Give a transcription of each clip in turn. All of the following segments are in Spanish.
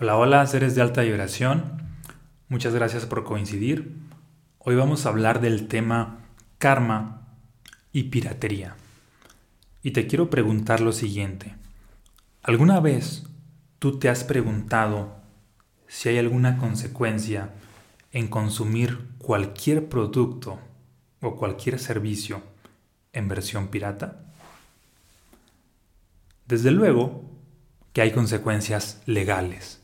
Hola, hola, seres de alta vibración. Muchas gracias por coincidir. Hoy vamos a hablar del tema karma y piratería. Y te quiero preguntar lo siguiente. ¿Alguna vez tú te has preguntado si hay alguna consecuencia en consumir cualquier producto o cualquier servicio en versión pirata? Desde luego que hay consecuencias legales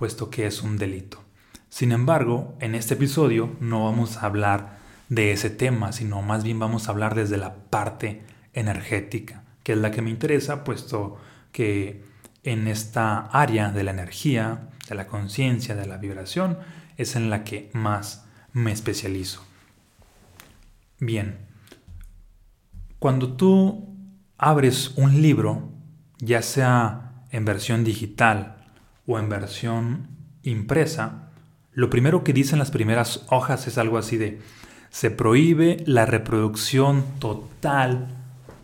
puesto que es un delito. Sin embargo, en este episodio no vamos a hablar de ese tema, sino más bien vamos a hablar desde la parte energética, que es la que me interesa, puesto que en esta área de la energía, de la conciencia, de la vibración, es en la que más me especializo. Bien, cuando tú abres un libro, ya sea en versión digital o en versión impresa, lo primero que dicen las primeras hojas es algo así de se prohíbe la reproducción total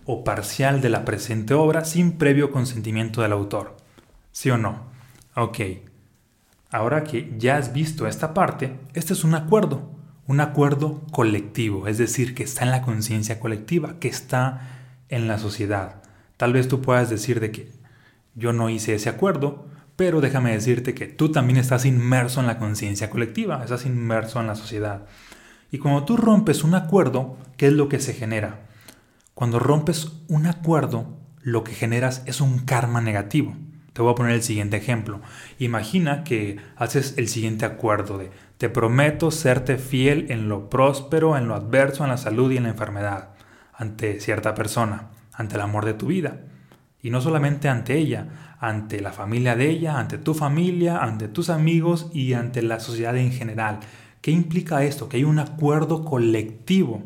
o parcial de la presente obra sin previo consentimiento del autor. ¿Sí o no? Ok. Ahora que ya has visto esta parte, este es un acuerdo, un acuerdo colectivo, es decir, que está en la conciencia colectiva, que está en la sociedad. Tal vez tú puedas decir de que yo no hice ese acuerdo, pero déjame decirte que tú también estás inmerso en la conciencia colectiva, estás inmerso en la sociedad. Y cuando tú rompes un acuerdo, ¿qué es lo que se genera? Cuando rompes un acuerdo, lo que generas es un karma negativo. Te voy a poner el siguiente ejemplo. Imagina que haces el siguiente acuerdo de te prometo serte fiel en lo próspero, en lo adverso, en la salud y en la enfermedad, ante cierta persona, ante el amor de tu vida. Y no solamente ante ella, ante la familia de ella, ante tu familia, ante tus amigos y ante la sociedad en general. ¿Qué implica esto? Que hay un acuerdo colectivo.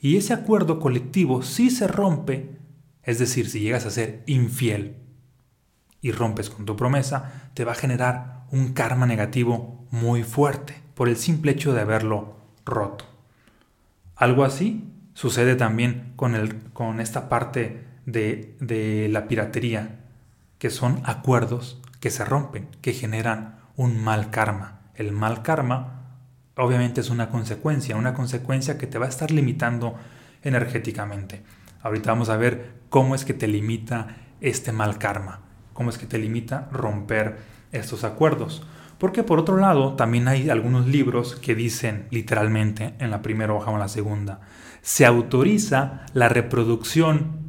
Y ese acuerdo colectivo si se rompe, es decir, si llegas a ser infiel y rompes con tu promesa, te va a generar un karma negativo muy fuerte por el simple hecho de haberlo roto. Algo así sucede también con, el, con esta parte de, la piratería, que son acuerdos que se rompen, que generan un mal karma. El mal karma obviamente es una consecuencia, una consecuencia que te va a estar limitando energéticamente. Ahorita vamos a ver cómo es que te limita este mal karma, cómo es que te limita romper estos acuerdos. Porque por otro lado, también hay algunos libros que dicen literalmente en la primera hoja o en la segunda, se autoriza la reproducción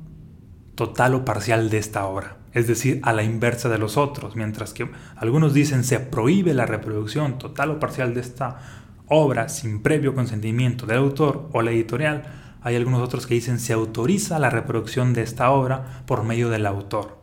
total o parcial de esta obra, es decir, a la inversa de los otros, mientras que algunos dicen se prohíbe la reproducción total o parcial de esta obra sin previo consentimiento del autor o la editorial, hay algunos otros que dicen se autoriza la reproducción de esta obra por medio del autor.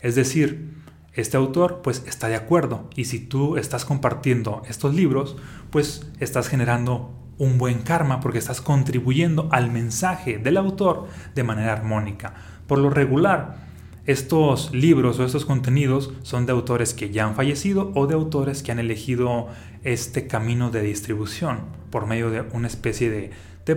Es decir, este autor pues está de acuerdo y si tú estás compartiendo estos libros, pues estás generando un buen karma porque estás contribuyendo al mensaje del autor de manera armónica. Por lo regular, estos libros o estos contenidos son de autores que ya han fallecido o de autores que han elegido este camino de distribución por medio de una especie de,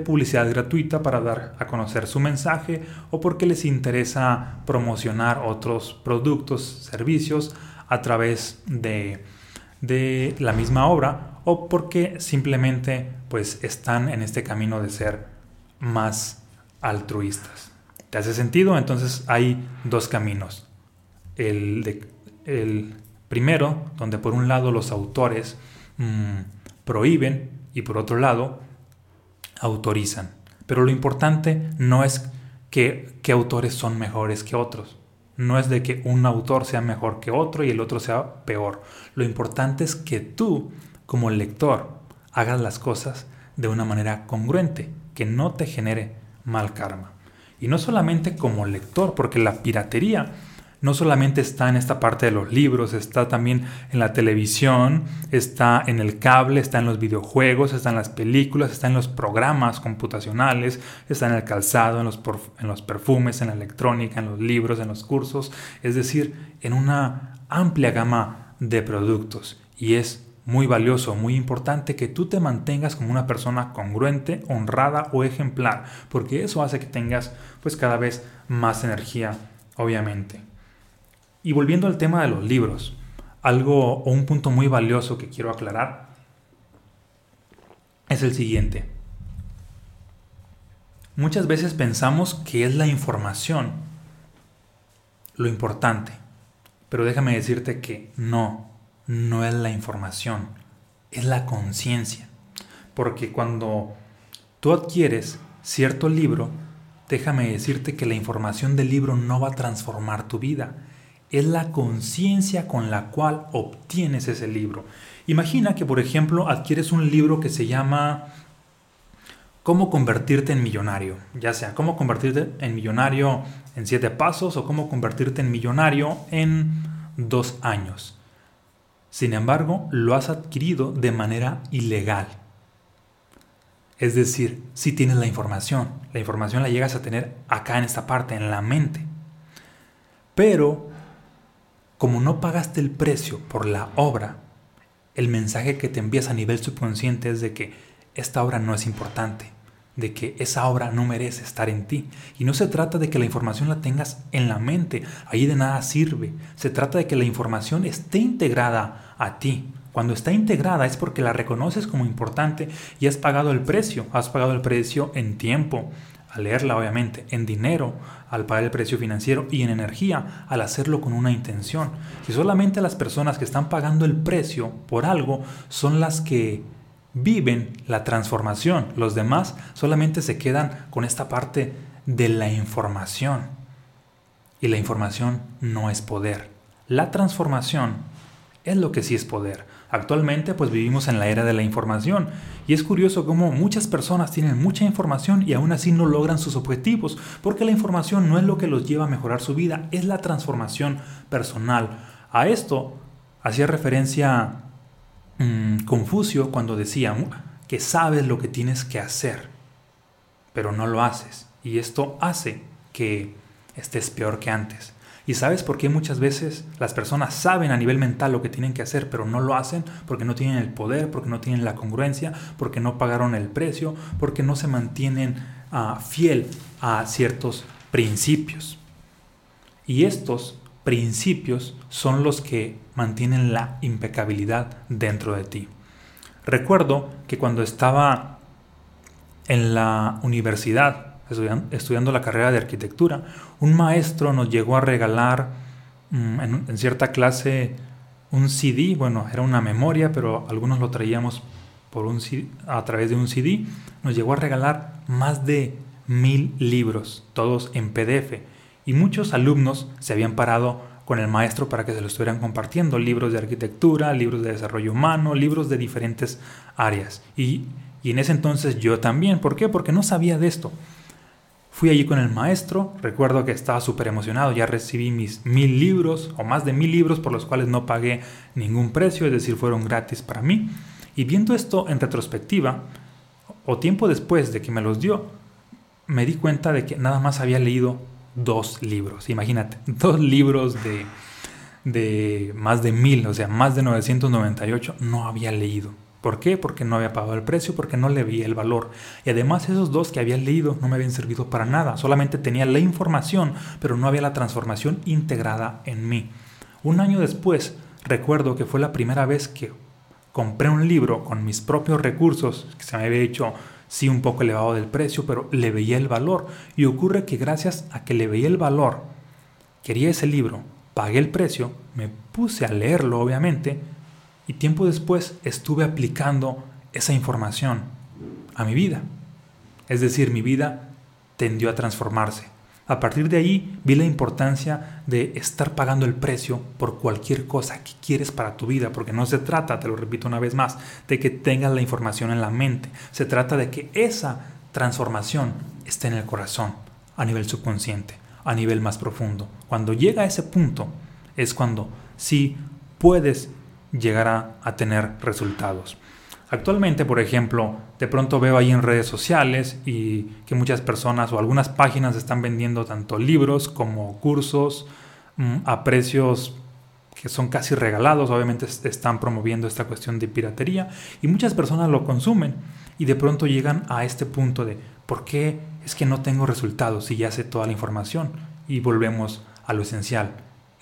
publicidad gratuita para dar a conocer su mensaje o porque les interesa promocionar otros productos, servicios a través de, de la misma obra o porque simplemente pues están en este camino de ser más altruistas. ¿Te hace sentido? Entonces hay dos caminos. El, el primero, donde por un lado los autores mm, prohíben y por otro lado autorizan. Pero lo importante no es que, qué autores son mejores que otros. No es de que un autor sea mejor que otro y el otro sea peor. Lo importante es que tú, como lector, hagas las cosas de una manera congruente, que no te genere mal karma. Y no solamente como lector, porque la piratería no solamente está en esta parte de los libros, está también en la televisión, está en el cable, está en los videojuegos, está en las películas, está en los programas computacionales, está en el calzado, en los, en los perfumes, en la electrónica, en los libros, en los cursos, es decir, en una amplia gama de productos. Y es muy valioso, muy importante que tú te mantengas como una persona congruente, honrada o ejemplar, porque eso hace que tengas pues cada vez más energía, obviamente. Y volviendo al tema de los libros, algo o un punto muy valioso que quiero aclarar es el siguiente. Muchas veces pensamos que es la información lo importante, pero déjame decirte que no, no es la información, es la conciencia. Porque cuando tú adquieres cierto libro, déjame decirte que la información del libro no va a transformar tu vida. Es la conciencia con la cual obtienes ese libro. Imagina que, por ejemplo, adquieres un libro que se llama Cómo convertirte en millonario. Ya sea cómo convertirte en millonario en siete pasos o cómo convertirte en millonario en dos años. Sin embargo, lo has adquirido de manera ilegal. Es decir, si tienes la información, la información la llegas a tener acá en esta parte, en la mente. Pero, como no pagaste el precio por la obra, el mensaje que te envías a nivel subconsciente es de que esta obra no es importante, de que esa obra no merece estar en ti. Y no se trata de que la información la tengas en la mente, ahí de nada sirve. Se trata de que la información esté integrada a ti, cuando está integrada es porque la reconoces como importante y has pagado el precio. Has pagado el precio en tiempo, al leerla obviamente, en dinero, al pagar el precio financiero y en energía, al hacerlo con una intención. Si solamente las personas que están pagando el precio por algo son las que viven la transformación, los demás solamente se quedan con esta parte de la información. Y la información no es poder. La transformación es lo que sí es poder. Actualmente pues vivimos en la era de la información y es curioso cómo muchas personas tienen mucha información y aún así no logran sus objetivos porque la información no es lo que los lleva a mejorar su vida, es la transformación personal. A esto hacía referencia mm, Confucio cuando decía que sabes lo que tienes que hacer, pero no lo haces y esto hace que estés peor que antes. ¿Y sabes por qué muchas veces las personas saben a nivel mental lo que tienen que hacer, pero no lo hacen? Porque no tienen el poder, porque no tienen la congruencia, porque no pagaron el precio, porque no se mantienen uh, fiel a ciertos principios. Y estos principios son los que mantienen la impecabilidad dentro de ti. Recuerdo que cuando estaba en la universidad, estudiando la carrera de arquitectura, un maestro nos llegó a regalar mm, en, cierta clase un CD, bueno, era una memoria, pero algunos lo traíamos por un, a través de un CD, nos llegó a regalar más de mil libros, todos en PDF, y muchos alumnos se habían parado con el maestro para que se lo estuvieran compartiendo, libros de arquitectura, libros de desarrollo humano, libros de diferentes áreas. Y, y en ese entonces yo también, ¿por qué? Porque no sabía de esto. Fui allí con el maestro, recuerdo que estaba súper emocionado, ya recibí mis mil libros o más de mil libros por los cuales no pagué ningún precio, es decir, fueron gratis para mí. Y viendo esto en retrospectiva, o tiempo después de que me los dio, me di cuenta de que nada más había leído dos libros. Imagínate, dos libros de, de más de mil, o sea, más de 998, no había leído. ¿Por qué? Porque no había pagado el precio, porque no le veía el valor. Y además esos dos que había leído no me habían servido para nada. Solamente tenía la información, pero no había la transformación integrada en mí. Un año después, recuerdo que fue la primera vez que compré un libro con mis propios recursos, que se me había hecho sí un poco elevado del precio, pero le veía el valor. Y ocurre que gracias a que le veía el valor, quería ese libro, pagué el precio, me puse a leerlo obviamente, y tiempo después estuve aplicando esa información a mi vida. Es decir, mi vida tendió a transformarse. A partir de ahí vi la importancia de estar pagando el precio por cualquier cosa que quieres para tu vida, porque no se trata, te lo repito una vez más, de que tengas la información en la mente. Se trata de que esa transformación esté en el corazón, a nivel subconsciente, a nivel más profundo. Cuando llega a ese punto es cuando sí puedes llegará a tener resultados. Actualmente, por ejemplo, de pronto veo ahí en redes sociales y que muchas personas o algunas páginas están vendiendo tanto libros como cursos mm, a precios que son casi regalados, obviamente están promoviendo esta cuestión de piratería y muchas personas lo consumen y de pronto llegan a este punto de ¿por qué es que no tengo resultados si ya sé toda la información? Y volvemos a lo esencial,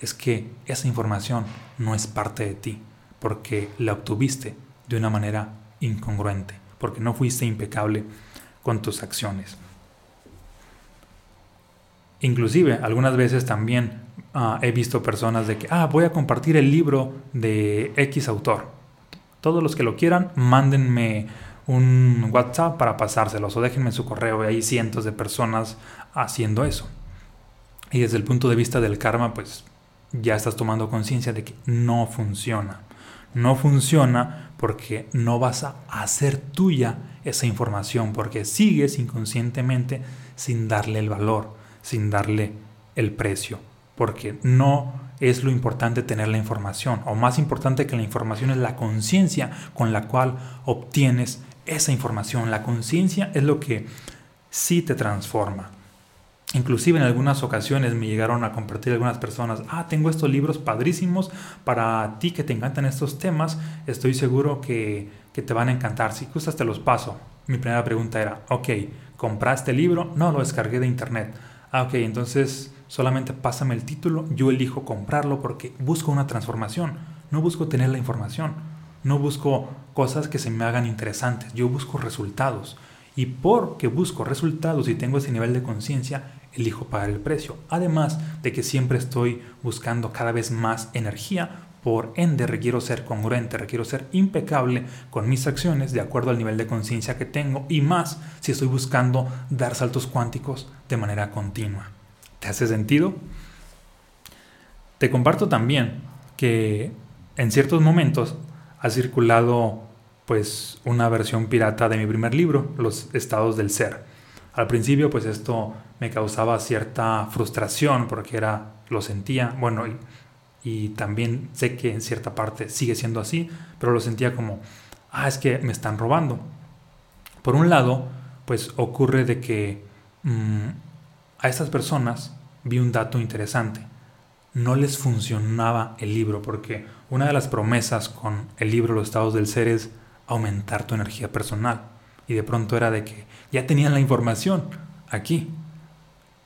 es que esa información no es parte de ti, porque la obtuviste de una manera incongruente, porque no fuiste impecable con tus acciones. Inclusive, algunas veces también ah, he visto personas de que, ah, voy a compartir el libro de X autor. Todos los que lo quieran, mándenme un WhatsApp para pasárselos o déjenme su correo. Hay cientos de personas haciendo eso. Y desde el punto de vista del karma, pues ya estás tomando conciencia de que no funciona. No funciona porque no vas a hacer tuya esa información, porque sigues inconscientemente sin darle el valor, sin darle el precio, porque no es lo importante tener la información, o más importante que la información es la conciencia con la cual obtienes esa información. La conciencia es lo que sí te transforma. Inclusive en algunas ocasiones me llegaron a compartir algunas personas, ah, tengo estos libros padrísimos para ti que te encantan estos temas, estoy seguro que, que te van a encantar, si gustas te los paso. Mi primera pregunta era, ok, ¿compraste el libro? No, lo descargué de internet. Ah, ok, entonces solamente pásame el título, yo elijo comprarlo porque busco una transformación, no busco tener la información, no busco cosas que se me hagan interesantes, yo busco resultados. Y porque busco resultados y tengo ese nivel de conciencia, elijo pagar el precio. Además de que siempre estoy buscando cada vez más energía, por ende requiero ser congruente, requiero ser impecable con mis acciones de acuerdo al nivel de conciencia que tengo y más si estoy buscando dar saltos cuánticos de manera continua. ¿Te hace sentido? Te comparto también que en ciertos momentos ha circulado pues una versión pirata de mi primer libro, Los estados del ser. Al principio pues esto me causaba cierta frustración porque era, lo sentía, bueno, y, también sé que en cierta parte sigue siendo así, pero lo sentía como, ah, es que me están robando. Por un lado, pues ocurre de que mm, a estas personas vi un dato interesante. No les funcionaba el libro porque una de las promesas con el libro Los estados del ser es aumentar tu energía personal. Y de pronto era de que ya tenían la información aquí,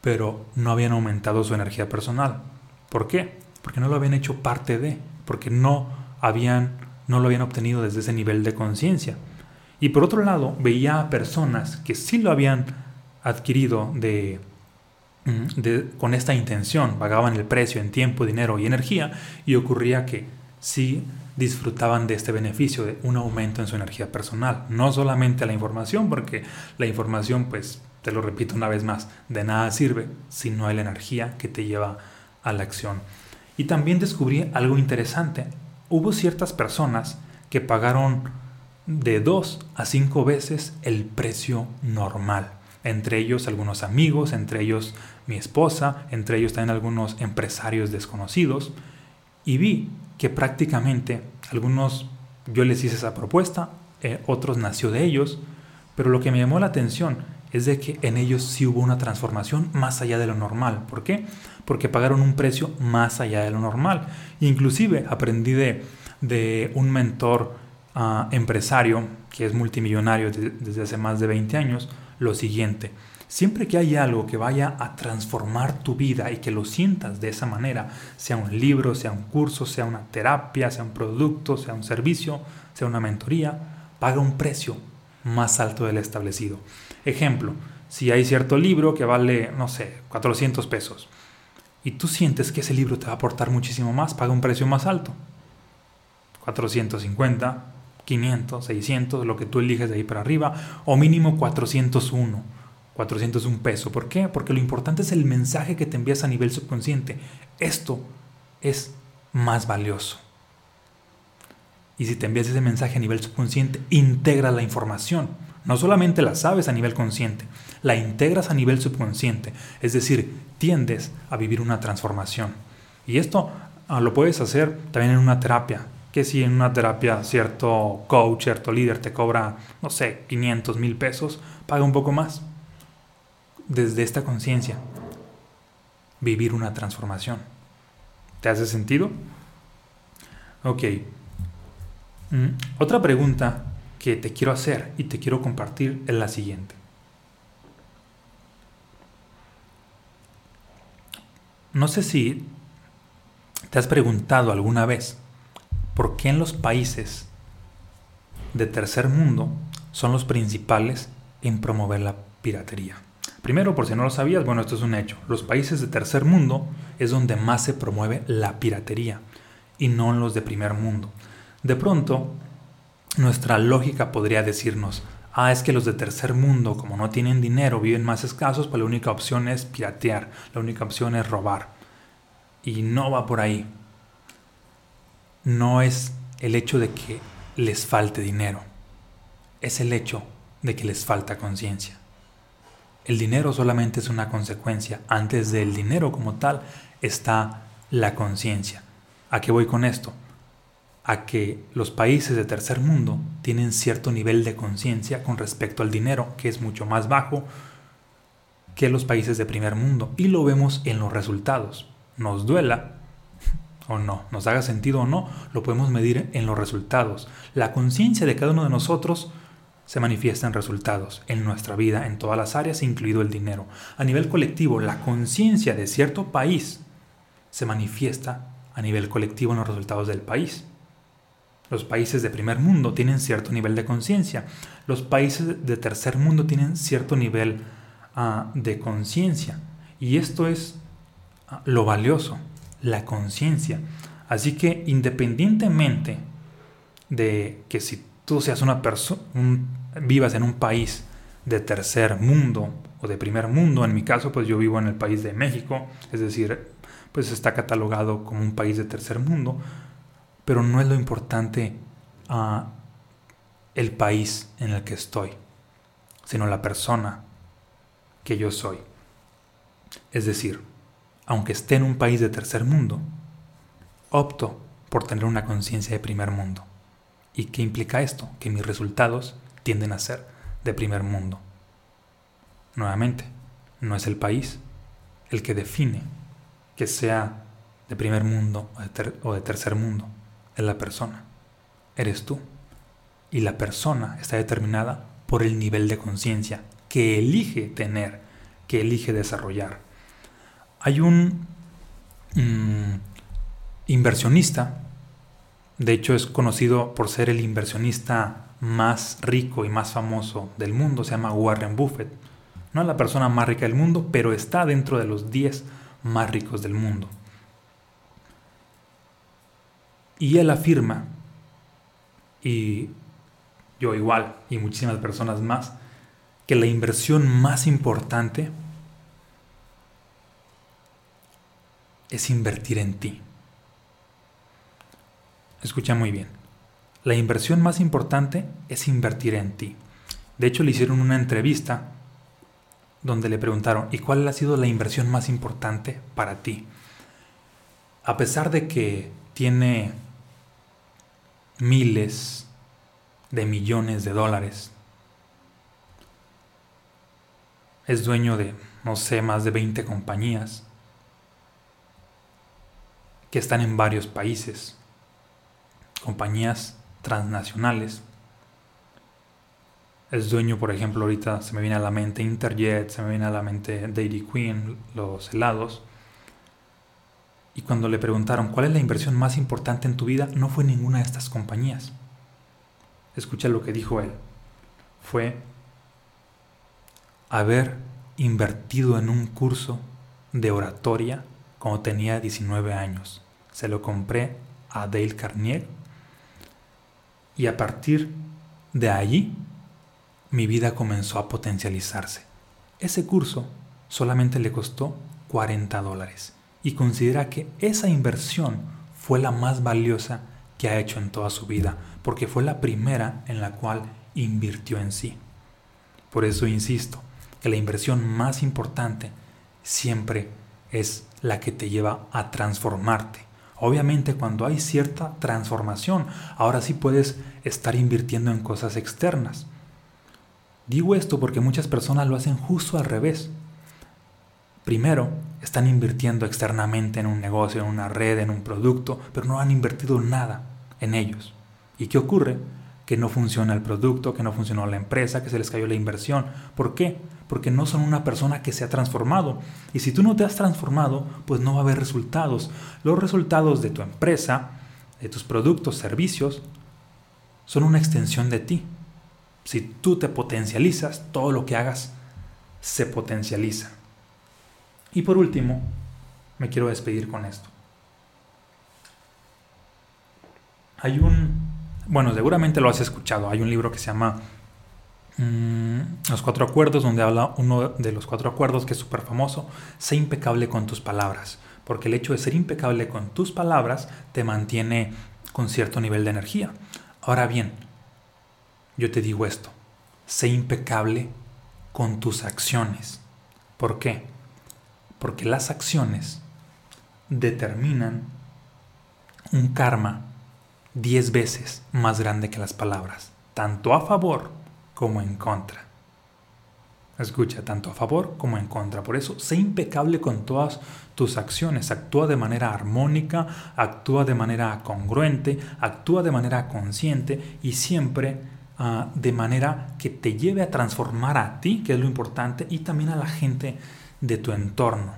pero no habían aumentado su energía personal. ¿Por qué? Porque no lo habían hecho parte de, porque no habían no lo habían obtenido desde ese nivel de conciencia. Y por otro lado, veía a personas que sí lo habían adquirido de, mm, de, con esta intención, pagaban el precio en tiempo, dinero y energía, y ocurría que sí disfrutaban de este beneficio de un aumento en su energía personal. No solamente la información, porque la información pues te lo repito una vez más, de nada sirve si no hay la energía que te lleva a la acción. Y también descubrí algo interesante. Hubo ciertas personas que pagaron de dos a cinco veces el precio normal. Entre ellos algunos amigos, entre ellos mi esposa, entre ellos también algunos empresarios desconocidos. Y vi que prácticamente algunos yo les hice esa propuesta, eh, otros nació de ellos, pero lo que me llamó la atención es de que en ellos sí hubo una transformación más allá de lo normal. ¿Por qué? Porque pagaron un precio más allá de lo normal. Inclusive aprendí de, un mentor ah, empresario que es multimillonario desde hace más de 20 años lo siguiente. Siempre que hay algo que vaya a transformar tu vida y que lo sientas de esa manera, sea un libro, sea un curso, sea una terapia, sea un producto, sea un servicio, sea una mentoría, paga un precio más alto del establecido. Ejemplo, si hay cierto libro que vale, no sé, 400 pesos y tú sientes que ese libro te va a aportar muchísimo más, paga un precio más alto. 450, 500, 600, lo que tú eliges de ahí para arriba, o mínimo 401, 401 pesos. ¿Por qué? Porque lo importante es el mensaje que te envías a nivel subconsciente. Esto es más valioso. Y si te envías ese mensaje a nivel subconsciente, integra la información. No solamente la sabes a nivel consciente, la integras a nivel subconsciente. Es decir, tiendes a vivir una transformación. Y esto ah, lo puedes hacer también en una terapia. Que si en una terapia cierto coach, cierto líder te cobra, no sé, 500 mil pesos, paga un poco más. Desde esta conciencia, vivir una transformación. ¿Te hace sentido? Ok. Mm, otra pregunta que te quiero hacer y te quiero compartir es la siguiente. No sé si ¿Te has preguntado alguna vez por qué en los países de tercer mundo son los principales en promover la piratería? Primero, por si no lo sabías, bueno, esto es un hecho. Los países de tercer mundo es donde más se promueve la piratería y no los de primer mundo. De pronto, nuestra lógica podría decirnos, ah, es que los de tercer mundo, como no tienen dinero, viven más escasos, pues la única opción es piratear, la única opción es robar. Y no va por ahí. No es el hecho de que les falte dinero, es el hecho de que les falta conciencia. El dinero solamente es una consecuencia. Antes del dinero como tal está la conciencia. ¿A qué voy con esto? A que los países de tercer mundo tienen cierto nivel de conciencia con respecto al dinero, que es mucho más bajo que los países de primer mundo. Y lo vemos en los resultados. Nos duela o no, nos haga sentido o no, lo podemos medir en los resultados. La conciencia de cada uno de nosotros se manifiesta en resultados, en nuestra vida, en todas las áreas, incluido el dinero. A nivel colectivo, la conciencia de cierto país se manifiesta a nivel colectivo en los resultados del país. Los países de primer mundo tienen cierto nivel de conciencia. Los países de tercer mundo tienen cierto nivel ah, de conciencia. Y esto es ah, lo valioso, la conciencia. Así que independientemente de que si tú seas una persona, vivas en un país de tercer mundo o de primer mundo, en mi caso pues yo vivo en el país de México, es decir, pues está catalogado como un país de tercer mundo, pero no es lo importante uh, el país en el que estoy, sino la persona que yo soy. Es decir, aunque esté en un país de tercer mundo, opto por tener una conciencia de primer mundo. ¿Y qué implica esto? Que mis resultados tienden a ser de primer mundo. Nuevamente, no es el país el que define que sea de primer mundo o de, tercer mundo, es la persona, eres tú. Y la persona está determinada por el nivel de conciencia que elige tener, que elige desarrollar. Hay un mm, inversionista, de hecho es conocido por ser el inversionista más rico y más famoso del mundo, se llama Warren Buffett. No es la persona más rica del mundo, pero está dentro de los 10 más ricos del mundo. Y él afirma, y yo igual, y muchísimas personas más, que la inversión más importante es invertir en ti. Escucha muy bien. La inversión más importante es invertir en ti. De hecho, le hicieron una entrevista donde le preguntaron, ¿y cuál ha sido la inversión más importante para ti? A pesar de que tiene miles de millones de dólares, es dueño de, no sé, más de 20 compañías que están en varios países, compañías transnacionales. Es dueño, por ejemplo, ahorita se me viene a la mente Interjet, se me viene a la mente Dairy Queen, los helados. Y cuando le preguntaron cuál es la inversión más importante en tu vida, no fue ninguna de estas compañías. Escucha lo que dijo él. Fue haber invertido en un curso de oratoria cuando tenía 19 años. Se lo compré a Dale Carnegie y a partir de allí mi vida comenzó a potencializarse. Ese curso solamente le costó 40 dólares y considera que esa inversión fue la más valiosa que ha hecho en toda su vida, porque fue la primera en la cual invirtió en sí. Por eso insisto, que la inversión más importante siempre es la que te lleva a transformarte, Obviamente cuando hay cierta transformación, ahora sí puedes estar invirtiendo en cosas externas. Digo esto porque muchas personas lo hacen justo al revés. Primero, están invirtiendo externamente en un negocio, en una red, en un producto, pero no han invertido nada en ellos. ¿Y qué ocurre? Que no funciona el producto, que no funcionó la empresa, que se les cayó la inversión. ¿Por qué? Porque no son una persona que se ha transformado. Y si tú no te has transformado, pues no va a haber resultados. Los resultados de tu empresa, de tus productos, servicios, son una extensión de ti. Si tú te potencializas, todo lo que hagas se potencializa. Y por último, me quiero despedir con esto. Hay un, bueno, seguramente lo has escuchado, hay un libro que se llama mm, Los Cuatro Acuerdos, donde habla uno de los cuatro acuerdos que es súper famoso, sé impecable con tus palabras, porque el hecho de ser impecable con tus palabras te mantiene con cierto nivel de energía. Ahora bien, yo te digo esto, sé impecable con tus acciones. ¿Por qué? Porque las acciones determinan un karma diez veces más grande que las palabras, tanto a favor como en contra. Escucha, tanto a favor como en contra. Por eso, sé impecable con todas tus acciones. Actúa de manera armónica, actúa de manera congruente, actúa de manera consciente y siempre ah, de manera que te lleve a transformar a ti, que es lo importante, y también a la gente de tu entorno.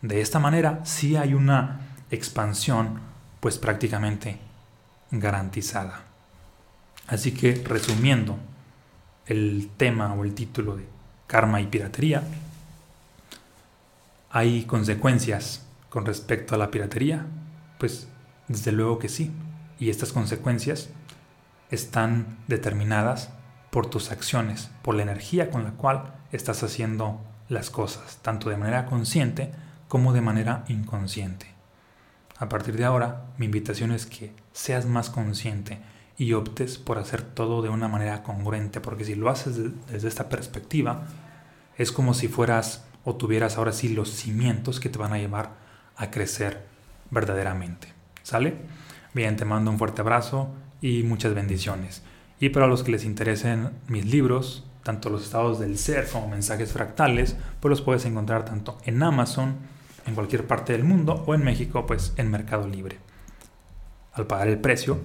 De esta manera, sí hay una expansión, pues prácticamente garantizada. Así que resumiendo el tema o el título de karma y piratería, ¿hay consecuencias con respecto a la piratería? Pues desde luego que sí. Y estas consecuencias están determinadas por tus acciones, por la energía con la cual estás haciendo las cosas, tanto de manera consciente como de manera inconsciente. A partir de ahora, mi invitación es que seas más consciente y optes por hacer todo de una manera congruente, porque si lo haces desde esta perspectiva, es como si fueras o tuvieras ahora sí los cimientos que te van a llevar a crecer verdaderamente. ¿Sale? Bien, te mando un fuerte abrazo y muchas bendiciones. Y para los que les interesen mis libros, tanto los estados del ser como mensajes fractales, pues los puedes encontrar tanto en Amazon, en cualquier parte del mundo o en México, pues en Mercado Libre. Al pagar el precio,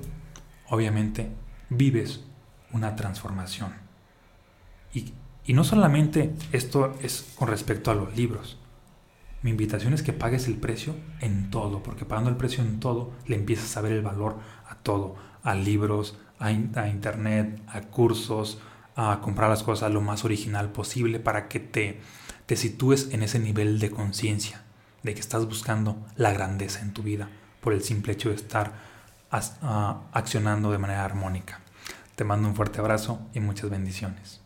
obviamente vives una transformación. Y, y no solamente esto es con respecto a los libros. Mi invitación es que pagues el precio en todo, porque pagando el precio en todo le empiezas a ver el valor a todo, a libros, a, a internet, a cursos, a comprar las cosas lo más original posible para que te, te sitúes en ese nivel de conciencia de que estás buscando la grandeza en tu vida por el simple hecho de estar accionando de manera armónica. Te mando un fuerte abrazo y muchas bendiciones.